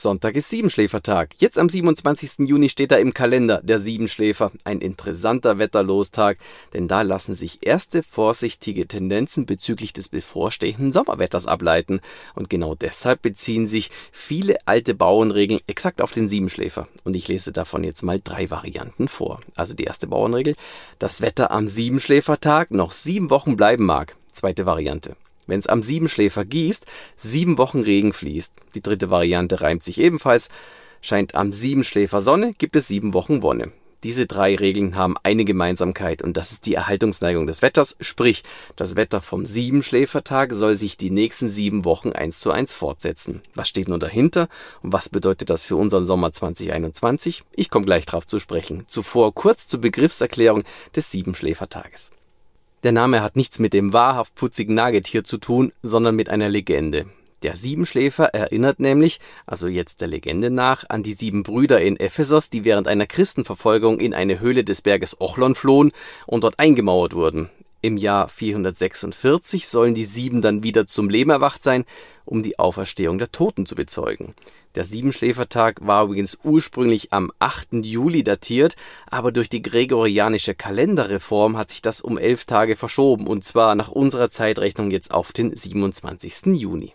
Sonntag ist Siebenschläfertag. Jetzt am 27. Juni steht da im Kalender der Siebenschläfer. Ein interessanter Wetterlostag, denn da lassen sich erste vorsichtige Tendenzen bezüglich des bevorstehenden Sommerwetters ableiten. Und genau deshalb beziehen sich viele alte Bauernregeln exakt auf den Siebenschläfer. Und ich lese davon jetzt mal drei Varianten vor. Also die erste Bauernregel, das Wetter am Siebenschläfertag noch sieben Wochen bleiben mag. Zweite Variante wenn es am Siebenschläfer gießt, sieben Wochen Regen fließt. Die dritte Variante reimt sich ebenfalls. Scheint am Siebenschläfer Sonne, gibt es sieben Wochen Wonne. Diese drei Regeln haben eine Gemeinsamkeit und das ist die Erhaltungsneigung des Wetters, sprich das Wetter vom Siebenschläfertag soll sich die nächsten sieben Wochen eins zu eins fortsetzen. Was steht nun dahinter und was bedeutet das für unseren Sommer 2021? Ich komme gleich drauf zu sprechen. Zuvor kurz zur Begriffserklärung des Siebenschläfertages. Der Name hat nichts mit dem wahrhaft putzigen Nagetier zu tun, sondern mit einer Legende. Der Siebenschläfer erinnert nämlich, also jetzt der Legende nach, an die sieben Brüder in Ephesos, die während einer Christenverfolgung in eine Höhle des Berges Ochlon flohen und dort eingemauert wurden. Im Jahr 446 sollen die sieben dann wieder zum Leben erwacht sein, um die Auferstehung der Toten zu bezeugen. Der Siebenschläfertag war übrigens ursprünglich am 8. Juli datiert, aber durch die gregorianische Kalenderreform hat sich das um elf Tage verschoben, und zwar nach unserer Zeitrechnung jetzt auf den 27. Juni.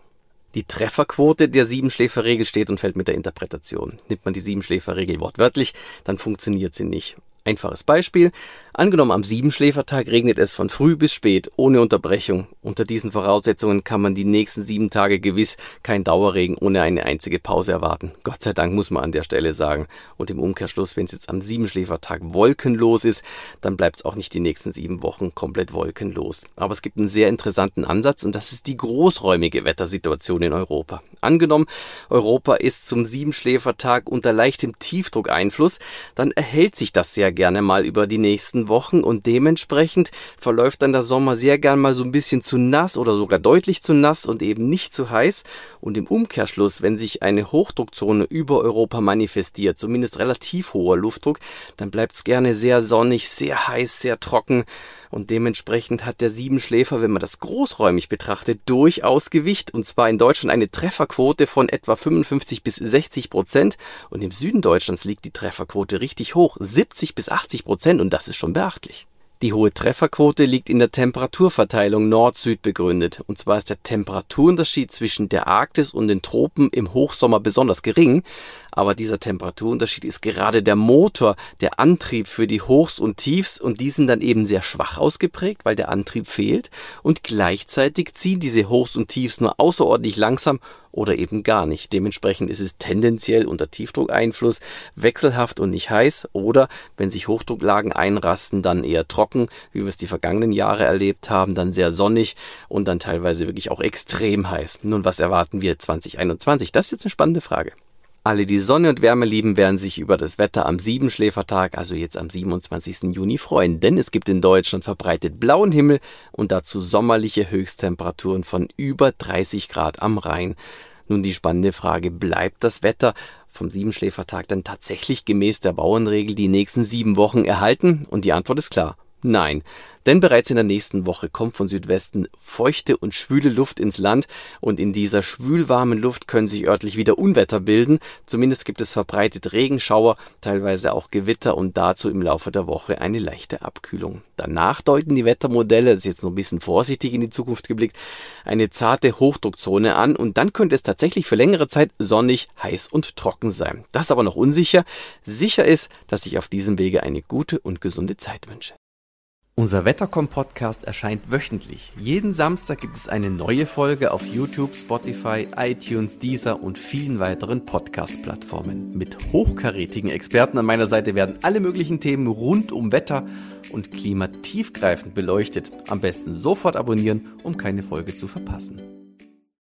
Die Trefferquote der Siebenschläferregel steht und fällt mit der Interpretation. Nimmt man die Siebenschläferregel wortwörtlich, dann funktioniert sie nicht. Einfaches Beispiel. Angenommen, am Siebenschläfertag regnet es von früh bis spät, ohne Unterbrechung. Unter diesen Voraussetzungen kann man die nächsten sieben Tage gewiss kein Dauerregen ohne eine einzige Pause erwarten. Gott sei Dank muss man an der Stelle sagen. Und im Umkehrschluss, wenn es jetzt am Siebenschläfertag wolkenlos ist, dann bleibt es auch nicht die nächsten sieben Wochen komplett wolkenlos. Aber es gibt einen sehr interessanten Ansatz und das ist die großräumige Wettersituation in Europa. Angenommen, Europa ist zum Siebenschläfertag unter leichtem Tiefdruckeinfluss, dann erhält sich das sehr gerne mal über die nächsten Wochen und dementsprechend verläuft dann der Sommer sehr gern mal so ein bisschen zu nass oder sogar deutlich zu nass und eben nicht zu heiß. Und im Umkehrschluss, wenn sich eine Hochdruckzone über Europa manifestiert, zumindest relativ hoher Luftdruck, dann bleibt es gerne sehr sonnig, sehr heiß, sehr trocken. Und dementsprechend hat der Siebenschläfer, wenn man das großräumig betrachtet, durchaus Gewicht. Und zwar in Deutschland eine Trefferquote von etwa 55 bis 60 Prozent. Und im Süden Deutschlands liegt die Trefferquote richtig hoch, 70 bis 80 Prozent. Und das ist schon beachtlich. Die hohe Trefferquote liegt in der Temperaturverteilung Nord-Süd begründet. Und zwar ist der Temperaturunterschied zwischen der Arktis und den Tropen im Hochsommer besonders gering. Aber dieser Temperaturunterschied ist gerade der Motor, der Antrieb für die Hochs und Tiefs und die sind dann eben sehr schwach ausgeprägt, weil der Antrieb fehlt. Und gleichzeitig ziehen diese Hochs und Tiefs nur außerordentlich langsam oder eben gar nicht. Dementsprechend ist es tendenziell unter Tiefdruckeinfluss wechselhaft und nicht heiß oder wenn sich Hochdrucklagen einrasten, dann eher trocken, wie wir es die vergangenen Jahre erlebt haben, dann sehr sonnig und dann teilweise wirklich auch extrem heiß. Nun, was erwarten wir 2021? Das ist jetzt eine spannende Frage. Alle, die Sonne und Wärme lieben, werden sich über das Wetter am Siebenschläfertag, also jetzt am 27. Juni, freuen, denn es gibt in Deutschland verbreitet blauen Himmel und dazu sommerliche Höchsttemperaturen von über 30 Grad am Rhein. Nun die spannende Frage, bleibt das Wetter vom Siebenschläfertag dann tatsächlich gemäß der Bauernregel die nächsten sieben Wochen erhalten? Und die Antwort ist klar, nein. Denn bereits in der nächsten Woche kommt von Südwesten feuchte und schwüle Luft ins Land und in dieser schwülwarmen Luft können sich örtlich wieder Unwetter bilden. Zumindest gibt es verbreitet Regenschauer, teilweise auch Gewitter und dazu im Laufe der Woche eine leichte Abkühlung. Danach deuten die Wettermodelle, das ist jetzt noch ein bisschen vorsichtig in die Zukunft geblickt, eine zarte Hochdruckzone an und dann könnte es tatsächlich für längere Zeit sonnig, heiß und trocken sein. Das ist aber noch unsicher. Sicher ist, dass ich auf diesem Wege eine gute und gesunde Zeit wünsche. Unser Wettercom-Podcast erscheint wöchentlich. Jeden Samstag gibt es eine neue Folge auf YouTube, Spotify, iTunes, Deezer und vielen weiteren Podcast-Plattformen. Mit hochkarätigen Experten an meiner Seite werden alle möglichen Themen rund um Wetter und Klima tiefgreifend beleuchtet. Am besten sofort abonnieren, um keine Folge zu verpassen.